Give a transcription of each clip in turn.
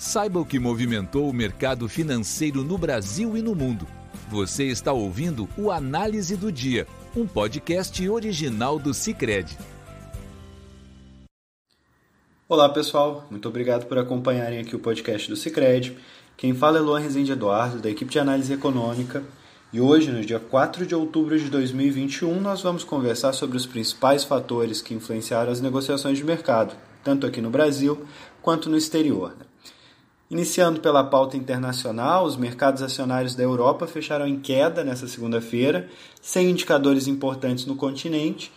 Saiba o que movimentou o mercado financeiro no Brasil e no mundo. Você está ouvindo o Análise do Dia, um podcast original do Cicred. Olá pessoal, muito obrigado por acompanharem aqui o podcast do Cicred. Quem fala é Luan Rezende Eduardo, da equipe de análise econômica. E hoje, no dia 4 de outubro de 2021, nós vamos conversar sobre os principais fatores que influenciaram as negociações de mercado, tanto aqui no Brasil quanto no exterior. Iniciando pela pauta internacional, os mercados acionários da Europa fecharam em queda nesta segunda-feira, sem indicadores importantes no continente,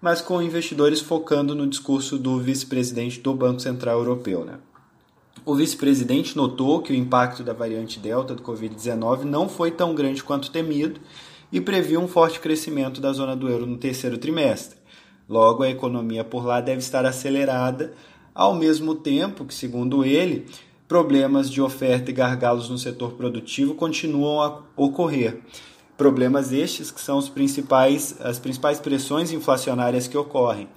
mas com investidores focando no discurso do vice-presidente do Banco Central Europeu. Né? O vice-presidente notou que o impacto da variante Delta do Covid-19 não foi tão grande quanto temido e previu um forte crescimento da zona do euro no terceiro trimestre. Logo, a economia por lá deve estar acelerada, ao mesmo tempo que, segundo ele, problemas de oferta e gargalos no setor produtivo continuam a ocorrer. Problemas estes que são os principais, as principais pressões inflacionárias que ocorrem.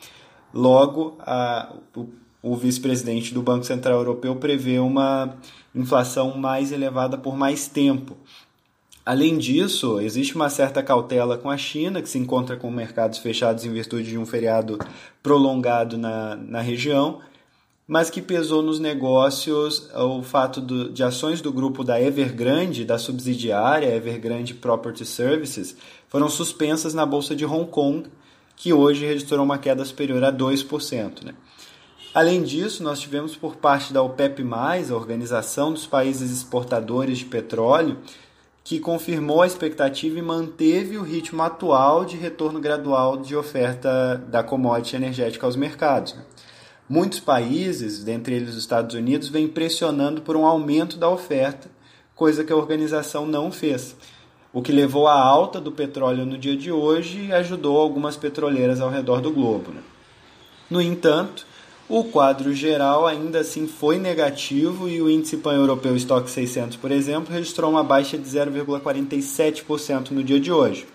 Logo, a, o, o vice-presidente do Banco Central Europeu prevê uma inflação mais elevada por mais tempo. Além disso, existe uma certa cautela com a China, que se encontra com mercados fechados em virtude de um feriado prolongado na, na região, mas que pesou nos negócios o fato do, de ações do grupo da Evergrande, da subsidiária Evergrande Property Services, foram suspensas na Bolsa de Hong Kong, que hoje registrou uma queda superior a 2%. Né? Além disso, nós tivemos por parte da OPEP, a Organização dos Países Exportadores de Petróleo, que confirmou a expectativa e manteve o ritmo atual de retorno gradual de oferta da commodity energética aos mercados. Né? Muitos países, dentre eles os Estados Unidos, vêm pressionando por um aumento da oferta, coisa que a organização não fez. O que levou à alta do petróleo no dia de hoje e ajudou algumas petroleiras ao redor do globo. Né? No entanto, o quadro geral ainda assim foi negativo e o índice pan-europeu Stock 600, por exemplo, registrou uma baixa de 0,47% no dia de hoje.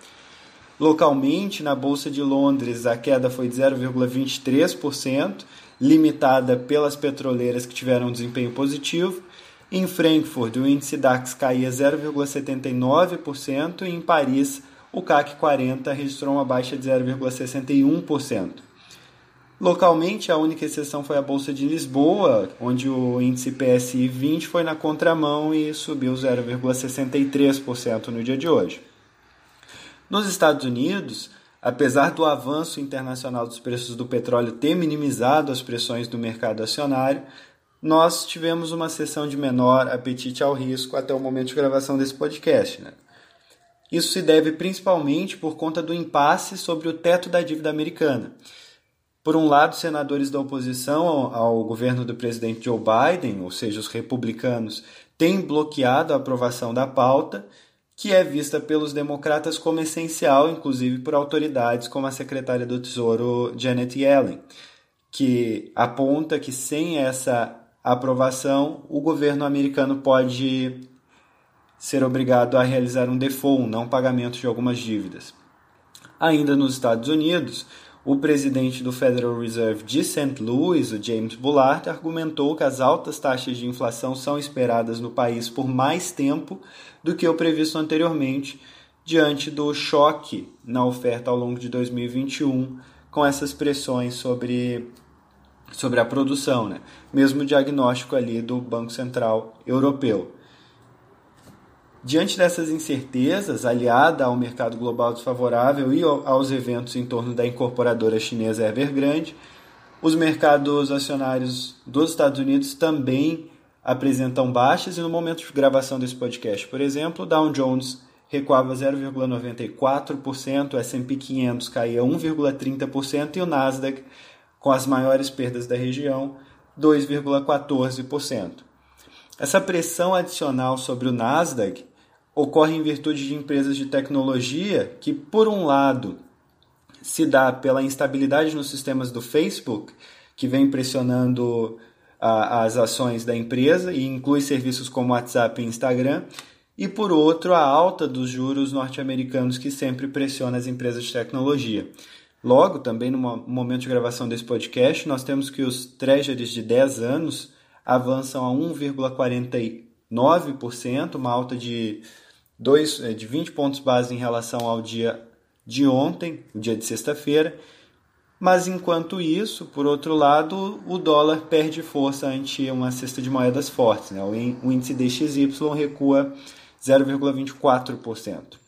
Localmente, na Bolsa de Londres, a queda foi de 0,23%, limitada pelas petroleiras que tiveram um desempenho positivo. Em Frankfurt, o índice DAX caía 0,79% e em Paris, o CAC 40 registrou uma baixa de 0,61%. Localmente, a única exceção foi a Bolsa de Lisboa, onde o índice PSI 20 foi na contramão e subiu 0,63% no dia de hoje. Nos Estados Unidos, Apesar do avanço internacional dos preços do petróleo ter minimizado as pressões do mercado acionário, nós tivemos uma sessão de menor apetite ao risco até o momento de gravação desse podcast. Né? Isso se deve principalmente por conta do impasse sobre o teto da dívida americana. Por um lado, senadores da oposição ao, governo do presidente Joe Biden, ou seja, os republicanos, têm bloqueado a aprovação da pauta, que é vista pelos democratas como essencial, inclusive por autoridades como a secretária do Tesouro Janet Yellen, que aponta que sem essa aprovação o governo americano pode ser obrigado a realizar um default, um não pagamento de algumas dívidas. Ainda nos Estados Unidos, o presidente do Federal Reserve de St. Louis, o James Bullard, argumentou que as altas taxas de inflação são esperadas no país por mais tempo do que o previsto anteriormente, diante do choque na oferta ao longo de 2021 com essas pressões sobre, sobre a produção, né? mesmo diagnóstico ali do Banco Central Europeu. Diante dessas incertezas, aliada ao mercado global desfavorável e aos eventos em torno da incorporadora chinesa Evergrande, os mercados acionários dos Estados Unidos também apresentam baixas e no momento de gravação desse podcast, por exemplo, Dow Jones recuava 0,94%, o S&P 500 caía 1,30% e o Nasdaq, com as maiores perdas da região, 2,14%. Essa pressão adicional sobre o Nasdaq ocorre em virtude de empresas de tecnologia que, por um lado, se dá pela instabilidade nos sistemas do Facebook, que vem pressionando a, as ações da empresa e inclui serviços como WhatsApp e Instagram, e por outro, a alta dos juros norte-americanos que sempre pressiona as empresas de tecnologia. Logo, também no momento de gravação desse podcast, nós temos que os treasuries de 10 anos avançam a 1,49%, uma alta de, 2, é, de 20 pontos base em relação ao dia de ontem, o dia de sexta-feira. Mas enquanto isso, por outro lado, o dólar perde força ante uma cesta de moedas fortes. Né? O índice DXY recua 0,24%.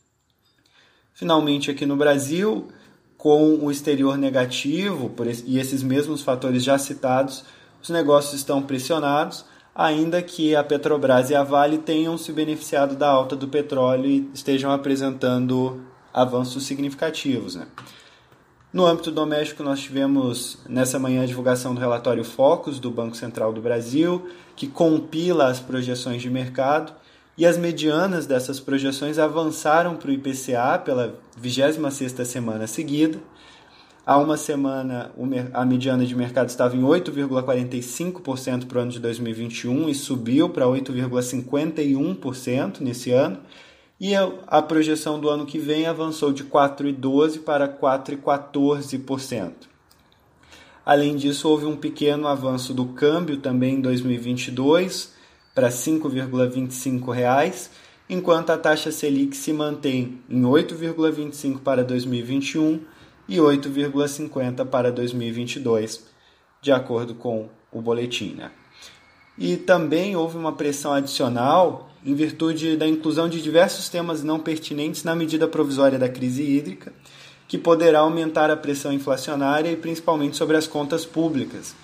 Finalmente, aqui no Brasil, com o exterior negativo e esses mesmos fatores já citados, os negócios estão pressionados, ainda que a Petrobras e a Vale tenham se beneficiado da alta do petróleo e estejam apresentando avanços significativos. Né? No âmbito doméstico, nós tivemos nessa manhã a divulgação do relatório Focus do Banco Central do Brasil, que compila as projeções de mercado e as medianas dessas projeções avançaram para o IPCA pela 26ª semana seguida. Há uma semana, a mediana de mercado estava em 8,45% para o ano de 2021 e subiu para 8,51% nesse ano. E a projeção do ano que vem avançou de 4,12% para 4,14%. Além disso, houve um pequeno avanço do câmbio também em 2022 para R$ 5,25, enquanto a taxa Selic se mantém em 8,25 para 2021 e 8,50 para 2022, de acordo com o boletim. Né? E também houve uma pressão adicional em virtude da inclusão de diversos temas não pertinentes na medida provisória da crise hídrica, que poderá aumentar a pressão inflacionária e principalmente sobre as contas públicas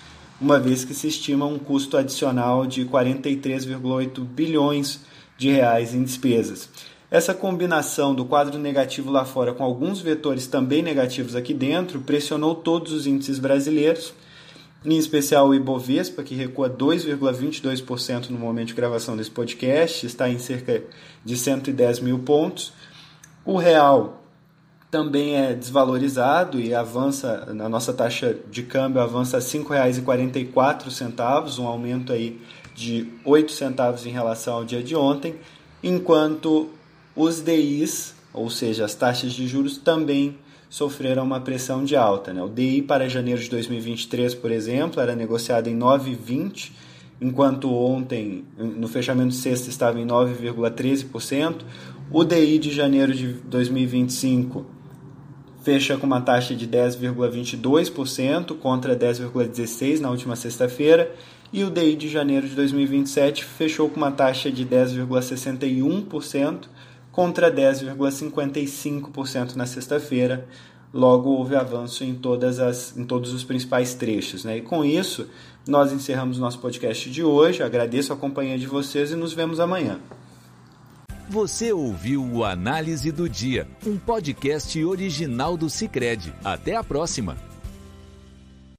uma vez que se estima um custo adicional de 43,8 bilhões de reais em despesas. Essa combinação do quadro negativo lá fora com alguns vetores também negativos aqui dentro pressionou todos os índices brasileiros, em especial o Ibovespa, que recua 2,22% no momento de gravação desse podcast, está em cerca de 110 mil pontos. O real também é desvalorizado e avança, na nossa taxa de câmbio avança a R$ 5,44, um aumento aí de 8 centavos em relação ao dia de ontem, enquanto os DIs, ou seja, as taxas de juros, também sofreram uma pressão de alta. Né? O DI para janeiro de 2023, por exemplo, era negociado em 9,20%, enquanto ontem, no fechamento de sexta, estava em 9,13%. O DI de janeiro de 2025 fecha com uma taxa de 10,22% contra 10,16% na última sexta-feira, e o DI de janeiro de 2027 fechou com uma taxa de 10,61% contra 10,55% na sexta-feira. Logo houve avanço em, todas as, em todos os principais trechos. Né? E com isso, nós encerramos nosso podcast de hoje. Agradeço a companhia de vocês e nos vemos amanhã. Você ouviu o Análise do Dia, um podcast original do Cicred. Até a próxima!